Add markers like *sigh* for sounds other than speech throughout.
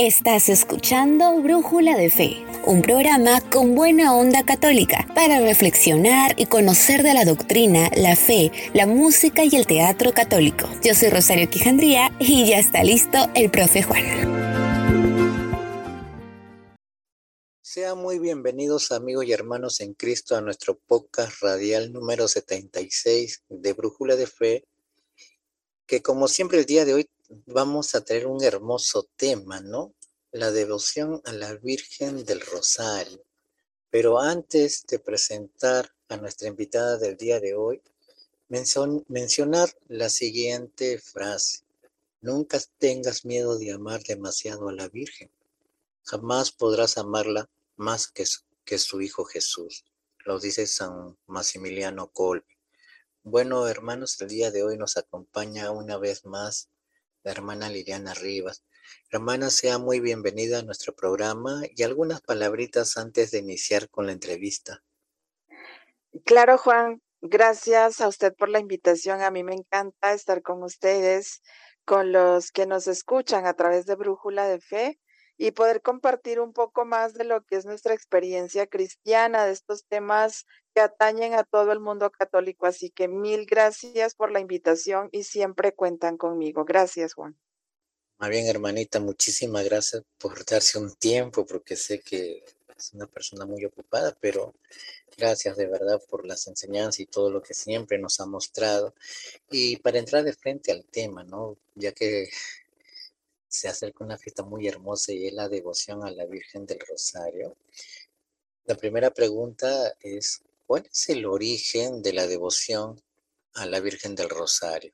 Estás escuchando Brújula de Fe, un programa con buena onda católica para reflexionar y conocer de la doctrina, la fe, la música y el teatro católico. Yo soy Rosario Quijandría y ya está listo el profe Juan. Sean muy bienvenidos amigos y hermanos en Cristo a nuestro podcast radial número 76 de Brújula de Fe, que como siempre el día de hoy vamos a tener un hermoso tema, ¿no? La devoción a la Virgen del Rosario. Pero antes de presentar a nuestra invitada del día de hoy, mencionar la siguiente frase. Nunca tengas miedo de amar demasiado a la Virgen. Jamás podrás amarla más que su, que su Hijo Jesús. Lo dice San Maximiliano Colby. Bueno, hermanos, el día de hoy nos acompaña una vez más la hermana Liliana Rivas. Hermana, sea muy bienvenida a nuestro programa y algunas palabritas antes de iniciar con la entrevista. Claro, Juan, gracias a usted por la invitación. A mí me encanta estar con ustedes, con los que nos escuchan a través de Brújula de Fe y poder compartir un poco más de lo que es nuestra experiencia cristiana, de estos temas que atañen a todo el mundo católico. Así que mil gracias por la invitación y siempre cuentan conmigo. Gracias, Juan. Más bien, hermanita, muchísimas gracias por darse un tiempo, porque sé que es una persona muy ocupada, pero gracias de verdad por las enseñanzas y todo lo que siempre nos ha mostrado. Y para entrar de frente al tema, ¿no? Ya que se acerca una fiesta muy hermosa y es la devoción a la Virgen del Rosario. La primera pregunta es, ¿cuál es el origen de la devoción a la Virgen del Rosario?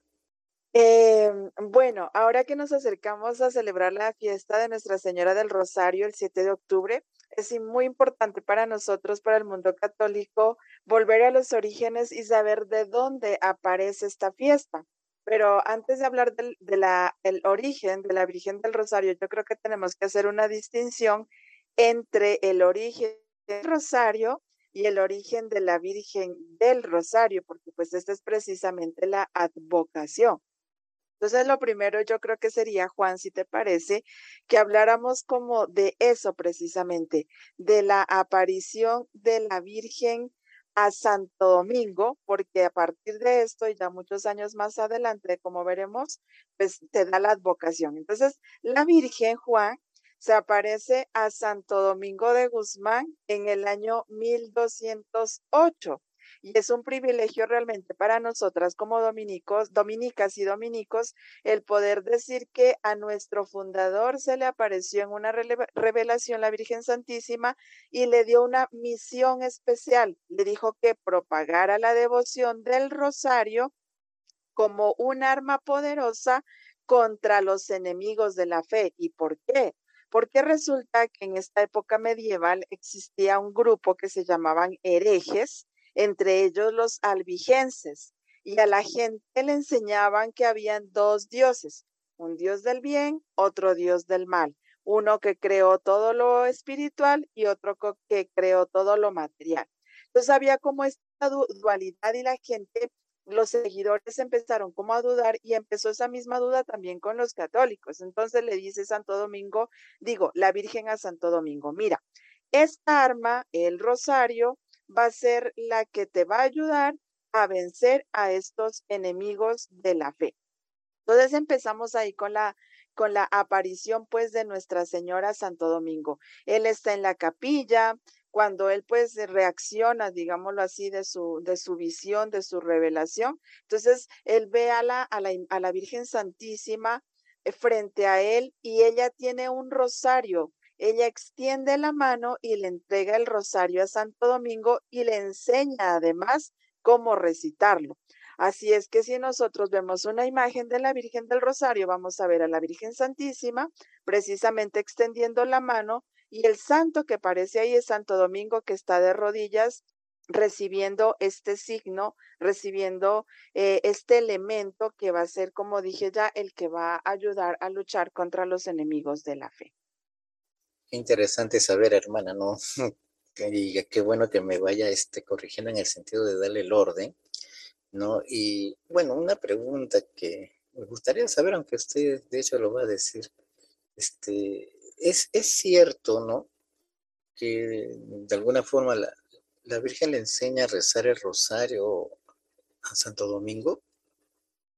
Eh, bueno, ahora que nos acercamos a celebrar la fiesta de Nuestra Señora del Rosario el 7 de octubre, es muy importante para nosotros, para el mundo católico, volver a los orígenes y saber de dónde aparece esta fiesta. Pero antes de hablar del de la, origen de la Virgen del Rosario, yo creo que tenemos que hacer una distinción entre el origen del Rosario y el origen de la Virgen del Rosario, porque pues esta es precisamente la advocación. Entonces, lo primero yo creo que sería, Juan, si te parece, que habláramos como de eso precisamente, de la aparición de la Virgen a Santo Domingo, porque a partir de esto y ya muchos años más adelante, como veremos, pues te da la advocación. Entonces, la Virgen Juan se aparece a Santo Domingo de Guzmán en el año 1208 y es un privilegio realmente para nosotras como dominicos, dominicas y dominicos el poder decir que a nuestro fundador se le apareció en una revelación la Virgen Santísima y le dio una misión especial. Le dijo que propagara la devoción del rosario como un arma poderosa contra los enemigos de la fe. ¿Y por qué? Porque resulta que en esta época medieval existía un grupo que se llamaban herejes, entre ellos los albigenses, y a la gente le enseñaban que habían dos dioses, un dios del bien, otro dios del mal, uno que creó todo lo espiritual y otro que creó todo lo material. Entonces había como esta dualidad y la gente, los seguidores empezaron como a dudar y empezó esa misma duda también con los católicos. Entonces le dice Santo Domingo, digo, la Virgen a Santo Domingo, mira, esta arma, el rosario, va a ser la que te va a ayudar a vencer a estos enemigos de la fe. Entonces empezamos ahí con la con la aparición pues de Nuestra Señora Santo Domingo. Él está en la capilla, cuando él pues reacciona, digámoslo así, de su, de su visión, de su revelación. Entonces, él ve a la, a la, a la Virgen Santísima eh, frente a él y ella tiene un rosario ella extiende la mano y le entrega el rosario a Santo Domingo y le enseña además cómo recitarlo. Así es que si nosotros vemos una imagen de la Virgen del Rosario, vamos a ver a la Virgen Santísima precisamente extendiendo la mano y el santo que aparece ahí es Santo Domingo que está de rodillas recibiendo este signo, recibiendo eh, este elemento que va a ser, como dije ya, el que va a ayudar a luchar contra los enemigos de la fe interesante saber, hermana, ¿no? *laughs* y qué bueno que me vaya este, corrigiendo en el sentido de darle el orden, ¿no? Y bueno, una pregunta que me gustaría saber, aunque usted de hecho lo va a decir, este, es, es cierto, ¿no? Que de alguna forma la, la Virgen le enseña a rezar el rosario a Santo Domingo.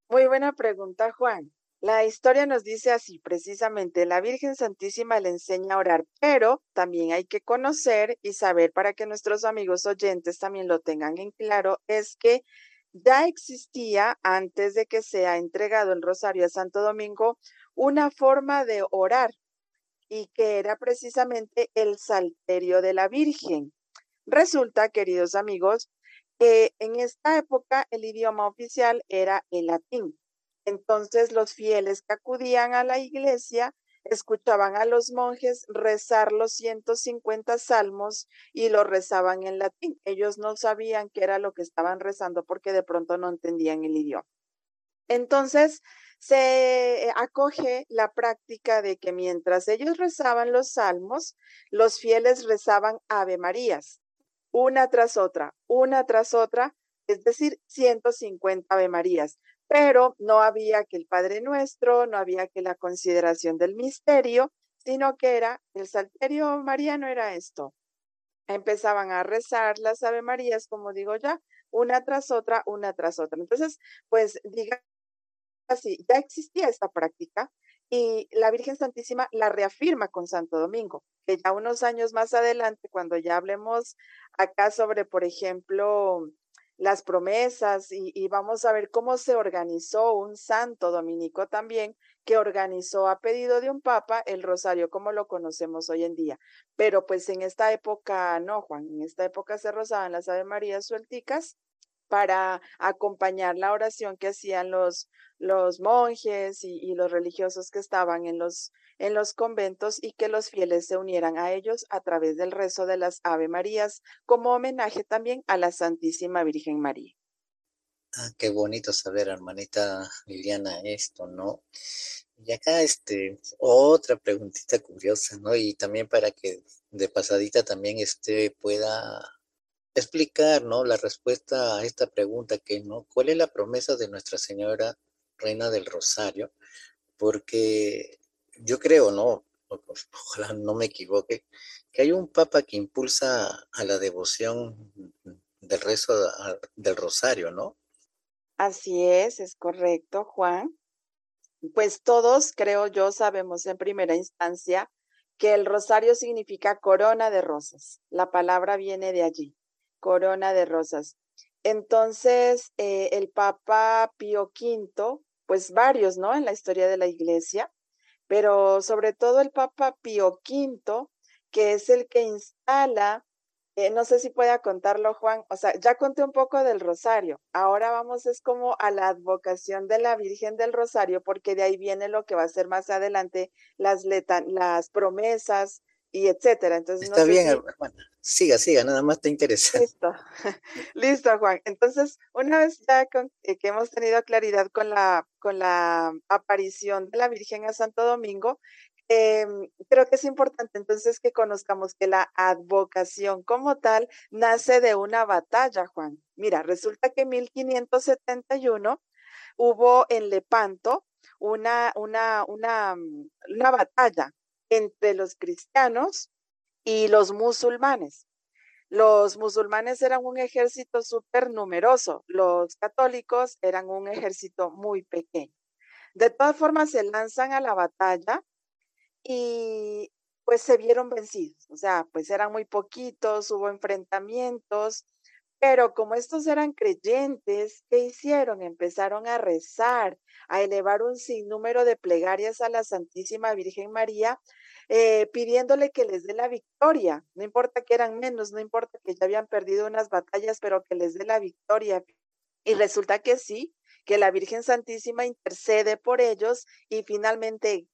Muy buena pregunta, Juan. La historia nos dice así, precisamente, la Virgen Santísima le enseña a orar, pero también hay que conocer y saber para que nuestros amigos oyentes también lo tengan en claro, es que ya existía antes de que sea entregado el rosario a Santo Domingo una forma de orar y que era precisamente el salterio de la Virgen. Resulta, queridos amigos, que en esta época el idioma oficial era el latín. Entonces los fieles que acudían a la iglesia escuchaban a los monjes rezar los 150 salmos y lo rezaban en latín. Ellos no sabían qué era lo que estaban rezando porque de pronto no entendían el idioma. Entonces se acoge la práctica de que mientras ellos rezaban los salmos, los fieles rezaban Ave Marías, una tras otra, una tras otra, es decir, 150 Ave Marías pero no había que el Padre Nuestro, no había que la consideración del misterio, sino que era el salterio mariano era esto. Empezaban a rezar las Ave Marías, como digo ya, una tras otra, una tras otra. Entonces, pues diga así, ya existía esta práctica y la Virgen Santísima la reafirma con Santo Domingo, que ya unos años más adelante, cuando ya hablemos acá sobre, por ejemplo, las promesas y, vamos a ver cómo se organizó un santo dominico también que organizó a pedido de un papa el rosario como lo conocemos hoy en día. Pero pues en esta época no, Juan, en esta época se rozaban las Ave Marías suelticas para acompañar la oración que hacían los, los monjes y, los religiosos que estaban en los en los conventos y que los fieles se unieran a ellos a través del rezo de las Ave Marías, como homenaje también a la Santísima Virgen María. Ah, qué bonito saber, hermanita Liliana, esto, ¿no? Y acá, este, otra preguntita curiosa, ¿no? Y también para que de pasadita también este pueda explicar, ¿no? La respuesta a esta pregunta que, ¿no? ¿Cuál es la promesa de Nuestra Señora Reina del Rosario? Porque yo creo, ¿no? *laughs* Ojalá no me equivoque, que hay un papa que impulsa a la devoción del rezo del rosario, ¿no? Así es, es correcto, Juan. Pues todos, creo yo, sabemos en primera instancia que el rosario significa corona de rosas. La palabra viene de allí, corona de rosas. Entonces, eh, el Papa Pío V, pues varios, ¿no? En la historia de la iglesia, pero sobre todo el Papa Pío V, que es el que instala, eh, no sé si pueda contarlo Juan, o sea, ya conté un poco del rosario, ahora vamos es como a la advocación de la Virgen del Rosario, porque de ahí viene lo que va a ser más adelante las, las promesas, y etcétera. Entonces, Está bien, hermana. Siga, siga, nada más te interesa. Listo, *laughs* listo, Juan. Entonces, una vez ya eh, que hemos tenido claridad con la, con la aparición de la Virgen a Santo Domingo, em, creo que es importante entonces que conozcamos que la advocación como tal nace de una batalla, Juan. Mira, resulta que en 1571 hubo en Lepanto una, una, una, una batalla entre los cristianos y los musulmanes. Los musulmanes eran un ejército súper numeroso, los católicos eran un ejército muy pequeño. De todas formas, se lanzan a la batalla y pues se vieron vencidos, o sea, pues eran muy poquitos, hubo enfrentamientos, pero como estos eran creyentes, ¿qué hicieron? Empezaron a rezar, a elevar un sinnúmero de plegarias a la Santísima Virgen María eh, pidiéndole que les dé la victoria. No importa que eran menos, no importa que ya habían perdido unas batallas, pero que les dé la victoria. Y resulta que sí, que la Virgen Santísima intercede por ellos y finalmente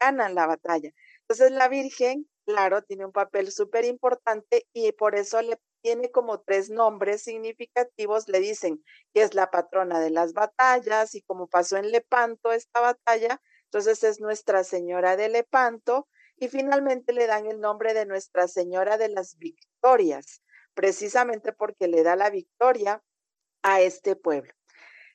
ganan, la batalla. Entonces la Virgen, claro, tiene un papel súper importante y por eso le tiene como tres nombres significativos, le dicen que es la patrona de las batallas y como pasó en Lepanto esta batalla, entonces es Nuestra Señora de Lepanto, y finalmente le dan el nombre de Nuestra Señora de las Victorias, precisamente porque le da la victoria a este pueblo.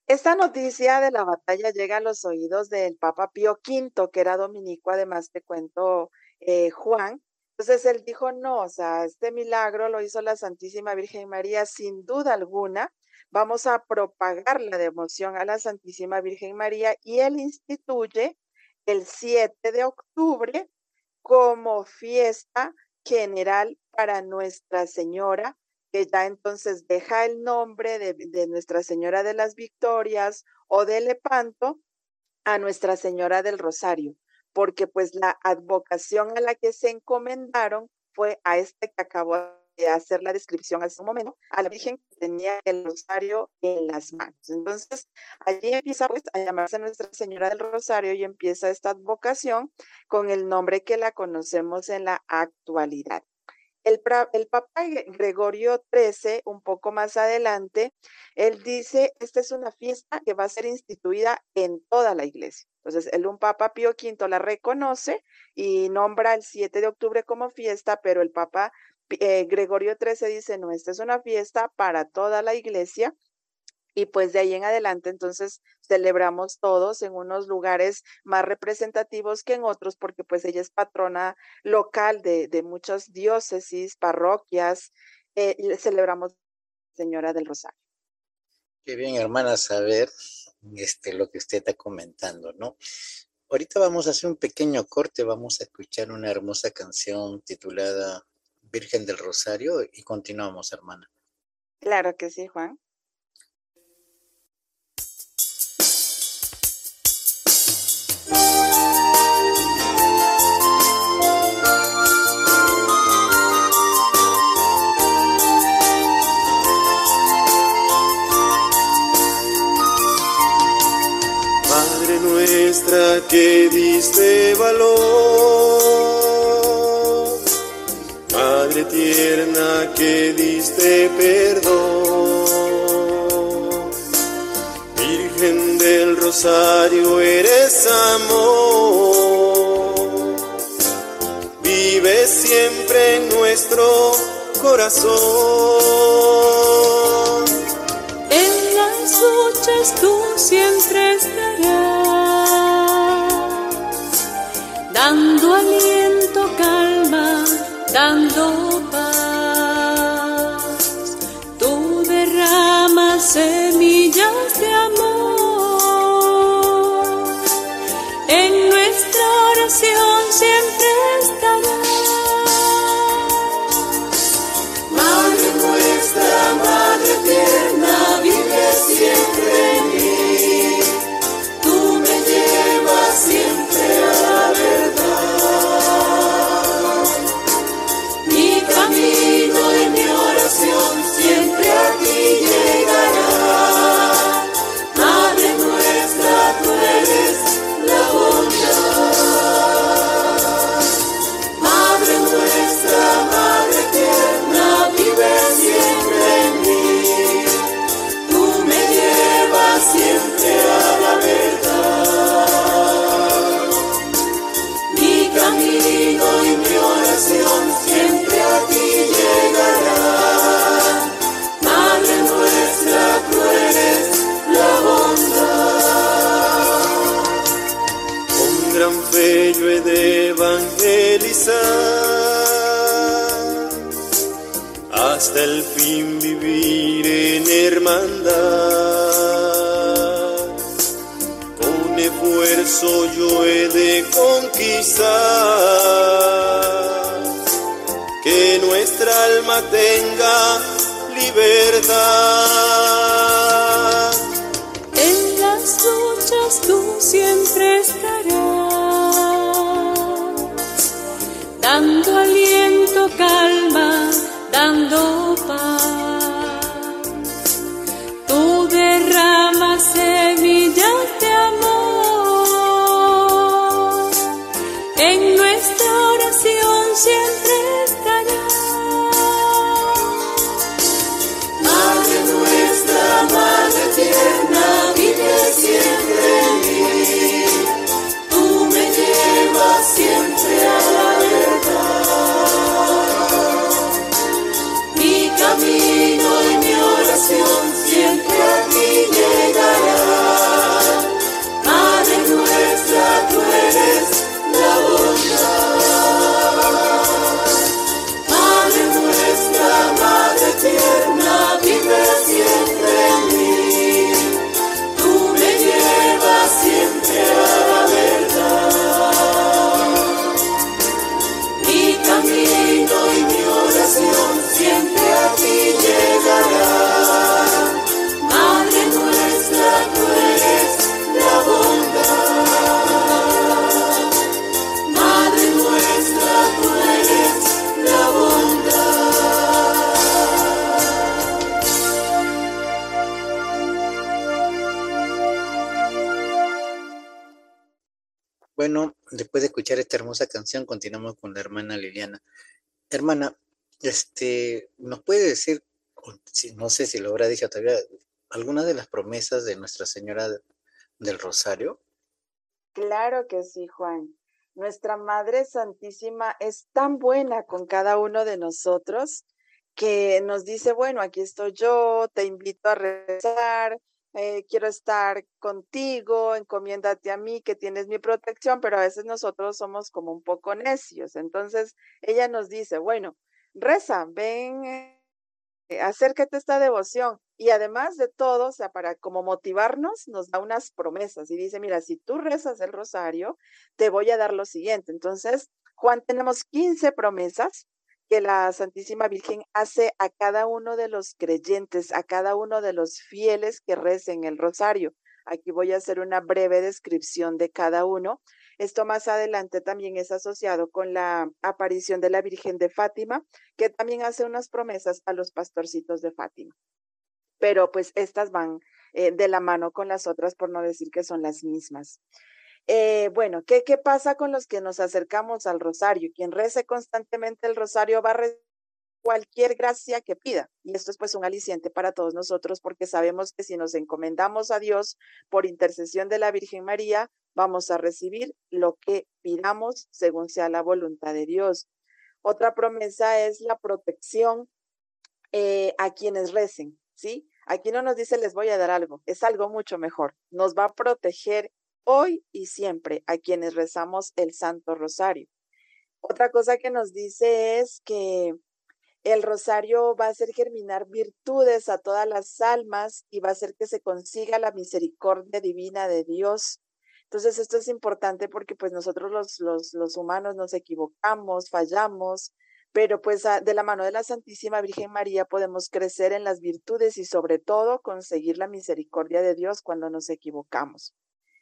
Esta noticia de la batalla llega a los oídos del Papa Pío V, que era dominico, además te cuento, eh, Juan. Entonces él dijo, no, o sea, este milagro lo hizo la Santísima Virgen María sin duda alguna. Vamos a propagar la devoción a la Santísima Virgen María y él instituye el 7 de octubre como fiesta general para Nuestra Señora, que ya entonces deja el nombre de, de Nuestra Señora de las Victorias o de Lepanto a Nuestra Señora del Rosario, porque pues la advocación a la que se encomendaron fue a este que acabó de hacer la descripción hace un momento, a la Virgen que tenía el rosario en las manos. Entonces, allí empieza pues a llamarse Nuestra Señora del Rosario y empieza esta advocación con el nombre que la conocemos en la actualidad. El, el, Papa Gregorio XIII, un poco más adelante, él dice, esta es una fiesta que va a ser instituida en toda la iglesia. Entonces, el un Papa Pío V la reconoce y nombra el 7 de octubre como fiesta, pero el Papa eh, Gregorio XIII dice, no, esta es una fiesta para toda la iglesia y pues de ahí en adelante entonces celebramos todos en unos lugares más representativos que en otros porque pues ella es patrona local de, de muchas diócesis, parroquias, eh, celebramos Señora del Rosario. Qué bien, hermana, saber este, lo que usted está comentando, ¿no? Ahorita vamos a hacer un pequeño corte, vamos a escuchar una hermosa canción titulada Virgen del Rosario y continuamos, hermana. Claro que sí, Juan. Que diste valor tierna que diste perdón. Virgen del Rosario eres amor. Vive siempre en nuestro corazón. En las luchas tú siempre estarás, dando aliento, calma dando. Conquistar que nuestra alma tenga libertad. Hermosa canción, continuamos con la hermana Liliana. Hermana, este, ¿nos puede decir, no sé si lo habrá dicho todavía, alguna de las promesas de Nuestra Señora del Rosario? Claro que sí, Juan. Nuestra Madre Santísima es tan buena con cada uno de nosotros que nos dice, bueno, aquí estoy yo, te invito a rezar, eh, quiero estar contigo, encomiéndate a mí, que tienes mi protección, pero a veces nosotros somos como un poco necios. Entonces ella nos dice, bueno, reza, ven, eh, acércate a esta devoción. Y además de todo, o sea, para como motivarnos, nos da unas promesas y dice, mira, si tú rezas el rosario, te voy a dar lo siguiente. Entonces, Juan, tenemos 15 promesas que la Santísima Virgen hace a cada uno de los creyentes, a cada uno de los fieles que recen el rosario. Aquí voy a hacer una breve descripción de cada uno. Esto más adelante también es asociado con la aparición de la Virgen de Fátima, que también hace unas promesas a los pastorcitos de Fátima. Pero pues estas van eh, de la mano con las otras, por no decir que son las mismas. Eh, bueno, ¿qué, ¿qué pasa con los que nos acercamos al rosario? Quien rece constantemente el rosario va a cualquier gracia que pida. Y esto es pues un aliciente para todos nosotros porque sabemos que si nos encomendamos a Dios por intercesión de la Virgen María, vamos a recibir lo que pidamos según sea la voluntad de Dios. Otra promesa es la protección eh, a quienes recen, ¿sí? Aquí no nos dice les voy a dar algo, es algo mucho mejor. Nos va a proteger hoy y siempre a quienes rezamos el Santo Rosario. Otra cosa que nos dice es que el rosario va a hacer germinar virtudes a todas las almas y va a hacer que se consiga la misericordia divina de Dios. Entonces esto es importante porque pues nosotros los, los, los humanos nos equivocamos, fallamos, pero pues de la mano de la Santísima Virgen María podemos crecer en las virtudes y sobre todo conseguir la misericordia de Dios cuando nos equivocamos.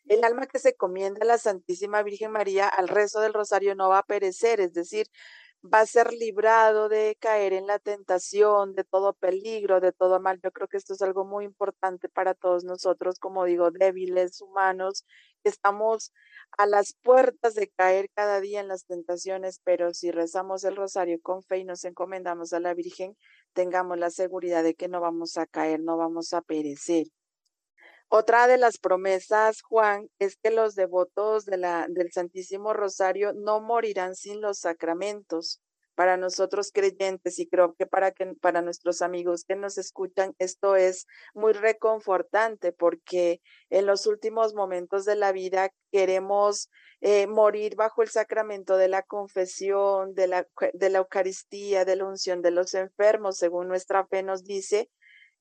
El alma que se comienda a la Santísima Virgen María al rezo del rosario no va a perecer, es decir, va a ser librado de caer en la tentación, de todo peligro, de todo mal. Yo creo que esto es algo muy importante para todos nosotros, como digo, débiles, humanos, que estamos a las puertas de caer cada día en las tentaciones, pero si rezamos el rosario con fe y nos encomendamos a la Virgen, tengamos la seguridad de que no vamos a caer, no vamos a perecer. Otra de las promesas, Juan, es que los devotos de la, del Santísimo Rosario no morirán sin los sacramentos. Para nosotros creyentes y creo que para, que para nuestros amigos que nos escuchan, esto es muy reconfortante porque en los últimos momentos de la vida queremos eh, morir bajo el sacramento de la confesión, de la, de la Eucaristía, de la unción de los enfermos, según nuestra fe nos dice,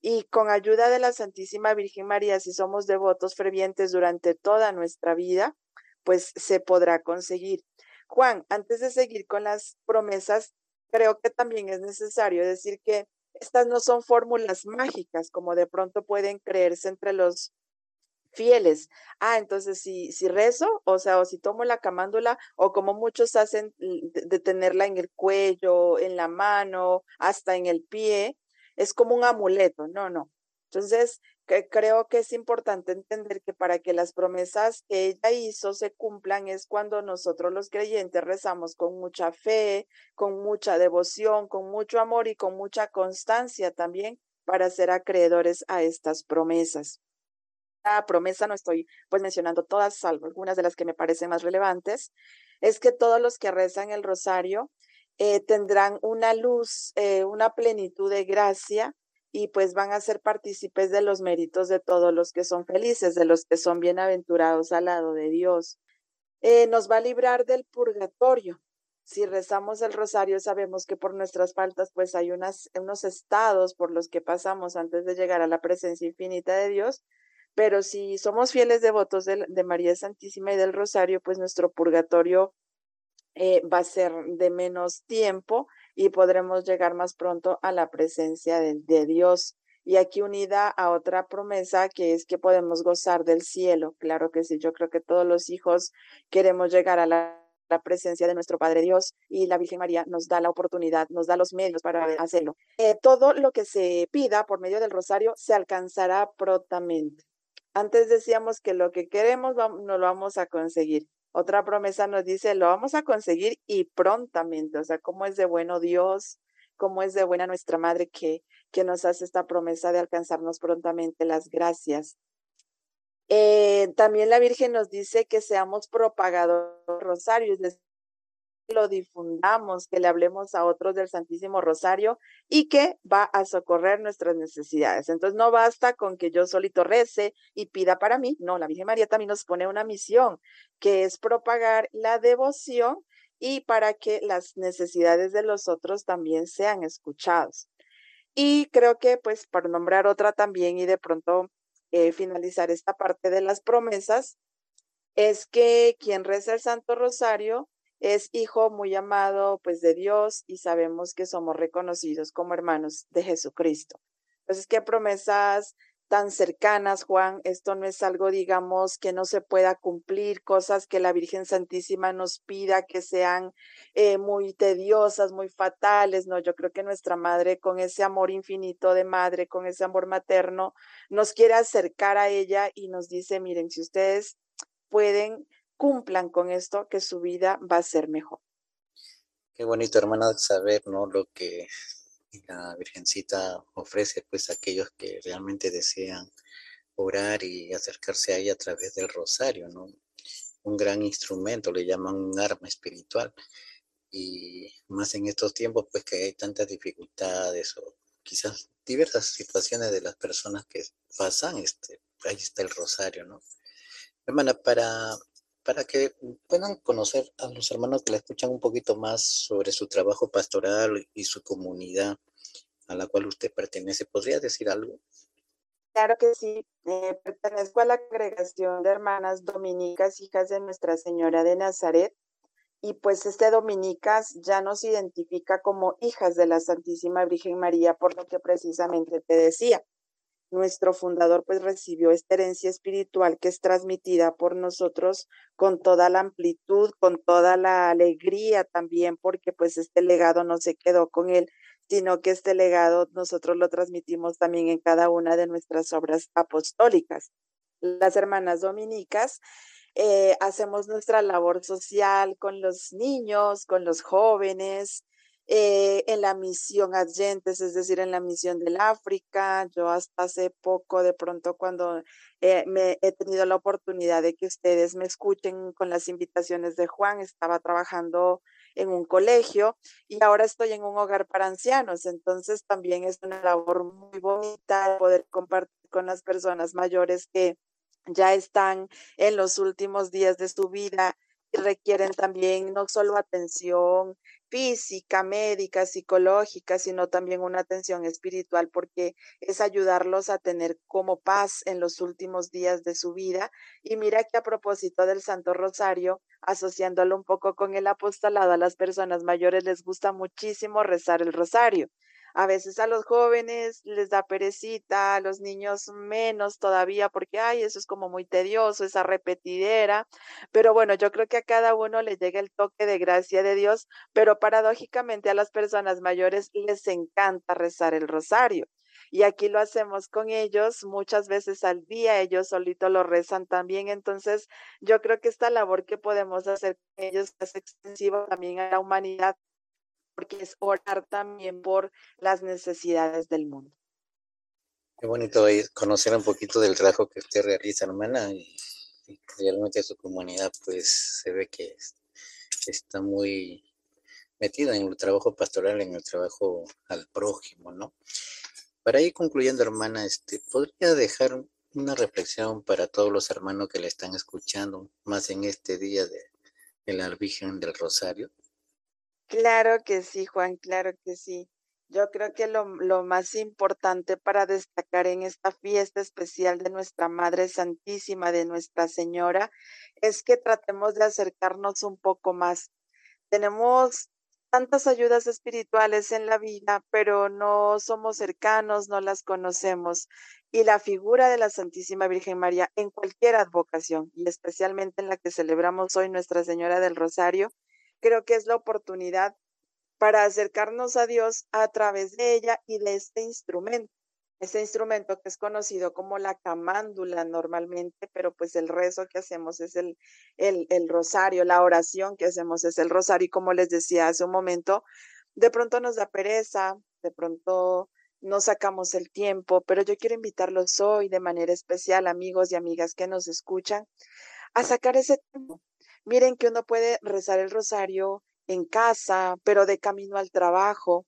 y con ayuda de la Santísima Virgen María, si somos devotos fervientes durante toda nuestra vida, pues se podrá conseguir. Juan, antes de seguir con las promesas, creo que también es necesario decir que estas no son fórmulas mágicas, como de pronto pueden creerse entre los fieles. Ah, entonces si, si rezo, o sea, o si tomo la camándula, o como muchos hacen de tenerla en el cuello, en la mano, hasta en el pie, es como un amuleto, no, no. Entonces, creo que es importante entender que para que las promesas que ella hizo se cumplan es cuando nosotros los creyentes rezamos con mucha fe, con mucha devoción, con mucho amor y con mucha constancia también para ser acreedores a estas promesas. La promesa, no estoy pues mencionando todas, salvo algunas de las que me parecen más relevantes, es que todos los que rezan el rosario eh, tendrán una luz, eh, una plenitud de gracia y pues van a ser partícipes de los méritos de todos los que son felices, de los que son bienaventurados al lado de Dios. Eh, nos va a librar del purgatorio. Si rezamos el rosario, sabemos que por nuestras faltas, pues hay unos estados por los que pasamos antes de llegar a la presencia infinita de Dios. Pero si somos fieles devotos de, de María Santísima y del rosario, pues nuestro purgatorio eh, va a ser de menos tiempo y podremos llegar más pronto a la presencia de, Dios. Y aquí unida a otra promesa que es que podemos gozar del cielo. Claro que sí, yo creo que todos los hijos queremos llegar a la, la presencia de nuestro Padre Dios y la Virgen María nos da la oportunidad, nos da los medios para hacerlo. Eh, todo lo que se pida por medio del rosario se alcanzará prontamente. Antes decíamos que lo que queremos no lo vamos a conseguir, Otra promesa nos dice, lo vamos a conseguir y prontamente, o sea, cómo es de bueno Dios, cómo es de buena nuestra Madre que, que nos hace esta promesa de alcanzarnos prontamente las gracias. Eh, también la Virgen nos dice que seamos propagadores rosarios, lo difundamos, que le hablemos a otros del Santísimo Rosario y que va a socorrer nuestras necesidades. Entonces no basta con que yo solito rece y pida para mí, no, la Virgen María también nos pone una misión que es propagar la devoción y para que las necesidades de los otros también sean escuchados. Y creo que pues para nombrar otra también y de pronto eh, finalizar esta parte de las promesas, es que quien reza el Santo Rosario es hijo muy amado pues de Dios y sabemos que somos reconocidos como hermanos de Jesucristo. Entonces, ¿qué promesas tan cercanas, Juan? Esto no es algo, digamos, que no se pueda cumplir, cosas que la Virgen Santísima nos pida que sean eh, muy tediosas, muy fatales, no, yo creo que nuestra madre con ese amor infinito de madre, con ese amor materno, nos quiere acercar a ella y nos dice, miren, si ustedes pueden cumplan con esto, que su vida va a ser mejor. Qué bonito, hermana, saber, ¿no? Lo que la Virgencita ofrece, pues, a aquellos que realmente desean orar y acercarse a ella a través del rosario, ¿no? Un gran instrumento, le llaman un arma espiritual. Y más en estos tiempos, pues, que hay tantas dificultades o quizás diversas situaciones de las personas que pasan, este, ahí está el rosario, ¿no? Hermana, para para que puedan conocer a los hermanos que la escuchan un poquito más sobre su trabajo pastoral y su comunidad a la cual usted pertenece. ¿Podría decir algo? Claro que sí. Eh, pertenezco a la congregación de hermanas dominicas, hijas de Nuestra Señora de Nazaret. Y pues este Dominicas ya nos identifica como hijas de la Santísima Virgen María, por lo que precisamente te decía nuestro fundador pues recibió esta herencia espiritual que es transmitida por nosotros con toda la amplitud, con toda la alegría también, porque pues este legado no se quedó con él, sino que este legado nosotros lo transmitimos también en cada una de nuestras obras apostólicas. Las hermanas dominicas eh, hacemos nuestra labor social con los niños, con los jóvenes, eh, en la misión Adyentes, es decir, en la misión del África. Yo hasta hace poco, de pronto, cuando eh, me he tenido la oportunidad de que ustedes me escuchen con las invitaciones de Juan, estaba trabajando en un colegio y ahora estoy en un hogar para ancianos. Entonces también es una labor muy bonita poder compartir con las personas mayores que ya están en los últimos días de su vida y requieren también no solo atención física, médica, psicológica, sino también una atención espiritual, porque es ayudarlos a tener como paz en los últimos días de su vida. Y mira que a propósito del Santo Rosario, asociándolo un poco con el apostolado, a las personas mayores les gusta muchísimo rezar el rosario. A veces a los jóvenes les da perecita, a los niños menos todavía, porque, ay, eso es como muy tedioso, esa repetidera. Pero bueno, yo creo que a cada uno le llega el toque de gracia de Dios, pero paradójicamente a las personas mayores les encanta rezar el rosario. Y aquí lo hacemos con ellos muchas veces al día, ellos solitos lo rezan también. Entonces, yo creo que esta labor que podemos hacer con ellos es extensiva también a la humanidad porque es orar también por las necesidades del mundo. Qué bonito conocer un poquito del trabajo que usted realiza, hermana, y, realmente su comunidad, pues se ve que está muy metida en el trabajo pastoral, en el trabajo al prójimo, ¿no? Para ir concluyendo, hermana, este, ¿podría dejar una reflexión para todos los hermanos que le están escuchando, más en este día de, de la Virgen del Rosario? Claro que sí, Juan, claro que sí. Yo creo que lo, más importante para destacar en esta fiesta especial de nuestra Madre Santísima, de Nuestra Señora, es que tratemos de acercarnos un poco más. Tenemos tantas ayudas espirituales en la vida, pero no somos cercanos, no las conocemos. Y la figura de la Santísima Virgen María en cualquier advocación, y especialmente en la que celebramos hoy Nuestra Señora del Rosario, creo que es la oportunidad para acercarnos a Dios a través de ella y de este instrumento. ese instrumento que es conocido como la camándula normalmente, pero pues el rezo que hacemos es el, el, el rosario, la oración que hacemos es el rosario y como les decía hace un momento, de pronto nos da pereza, de pronto no sacamos el tiempo, pero yo quiero invitarlos hoy de manera especial, amigos y amigas que nos escuchan, a sacar ese tiempo. Miren que uno puede rezar el rosario en casa, pero de camino al trabajo,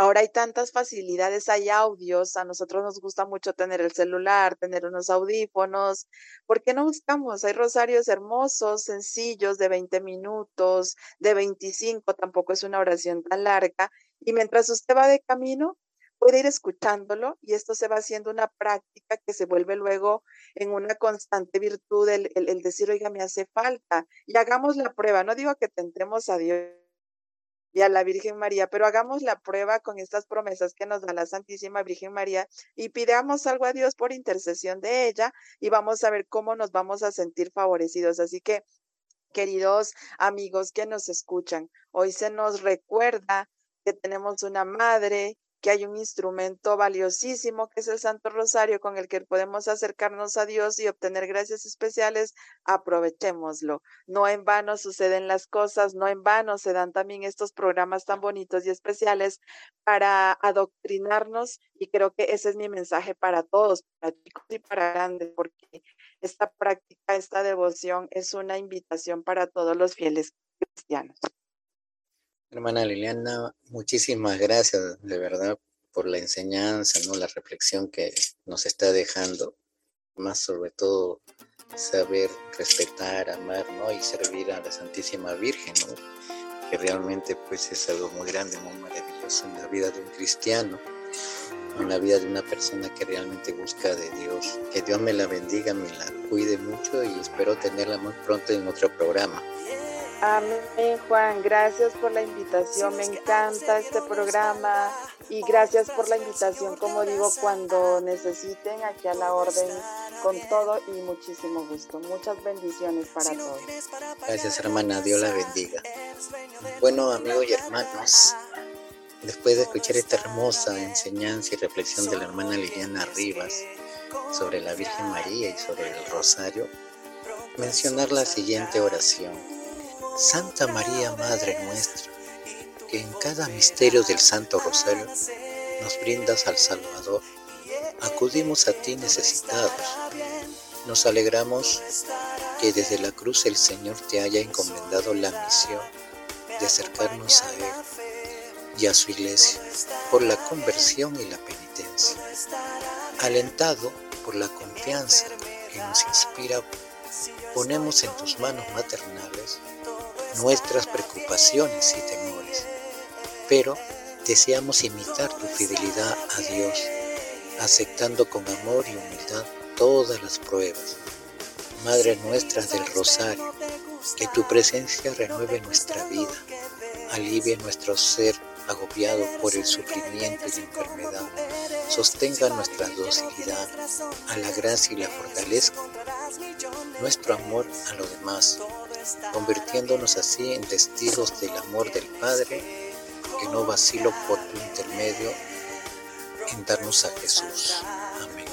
Ahora hay tantas facilidades, hay audios, a nosotros nos gusta mucho tener el celular, tener unos audífonos. ¿Por qué no buscamos? Hay rosarios hermosos, sencillos, de 20 minutos, de 25, tampoco es una oración tan larga. Y mientras usted va de camino, puede ir escuchándolo y esto se va haciendo una práctica que se vuelve luego en una constante virtud el, el decir, oiga, me hace falta. Y hagamos la prueba. No digo que tentemos a Dios y a la Virgen María, pero hagamos la prueba con estas promesas que nos da la Santísima Virgen María y pidamos algo a Dios por intercesión de ella y vamos a ver cómo nos vamos a sentir favorecidos. Así que, queridos amigos que nos escuchan, hoy se nos recuerda que tenemos una madre que hay un instrumento valiosísimo que es el Santo Rosario con el que podemos acercarnos a Dios y obtener gracias especiales, aprovechémoslo. No en vano suceden las cosas, no en vano se dan también estos programas tan bonitos y especiales para adoctrinarnos y creo que ese es mi mensaje para todos, para chicos y para grandes, porque esta práctica, esta devoción es una invitación para todos los fieles cristianos. Hermana Liliana, muchísimas gracias de verdad por la enseñanza, ¿no? La reflexión que nos está dejando, más sobre todo saber respetar, amar, ¿no? Y servir a la Santísima Virgen, ¿no? Que realmente pues es algo muy grande, muy maravilloso en la vida de un cristiano, en la vida de una persona que realmente busca de Dios. Que Dios me la bendiga, me la cuide mucho y espero tenerla muy pronto en otro programa. Amén, Juan. Gracias por la invitación. Me encanta este programa y gracias por la invitación, como digo, cuando necesiten aquí a la orden con todo y muchísimo gusto. Muchas bendiciones para todos. Gracias, hermana. Dios la bendiga. Bueno, amigos y hermanos, después de escuchar esta hermosa enseñanza y reflexión de la hermana Liliana Rivas sobre la Virgen María y sobre el Rosario, mencionar la siguiente oración. Santa María, Madre nuestra, que en cada misterio del Santo Rosario nos brindas al Salvador, acudimos a ti necesitados. Nos alegramos que desde la cruz el Señor te haya encomendado la misión de acercarnos a Él y a su iglesia por la conversión y la penitencia. Alentado por la confianza que nos inspira, ponemos en tus manos maternales nuestras preocupaciones y temores, pero deseamos imitar tu fidelidad a Dios, aceptando con amor y humildad todas las pruebas. Madre nuestra del Rosario, que tu presencia renueve nuestra vida, alivie nuestro ser agobiado por el sufrimiento y la enfermedad, sostenga nuestra docilidad a la gracia y la fortalezca, nuestro amor a lo demás, convirtiéndonos así en testigos del amor del Padre, que no vacilo por tu intermedio en darnos a Jesús. Amén.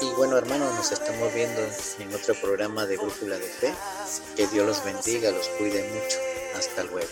Y bueno, hermanos, nos estamos viendo en otro programa de Brújula de Fe. Que Dios los bendiga, los cuide mucho. Hasta luego.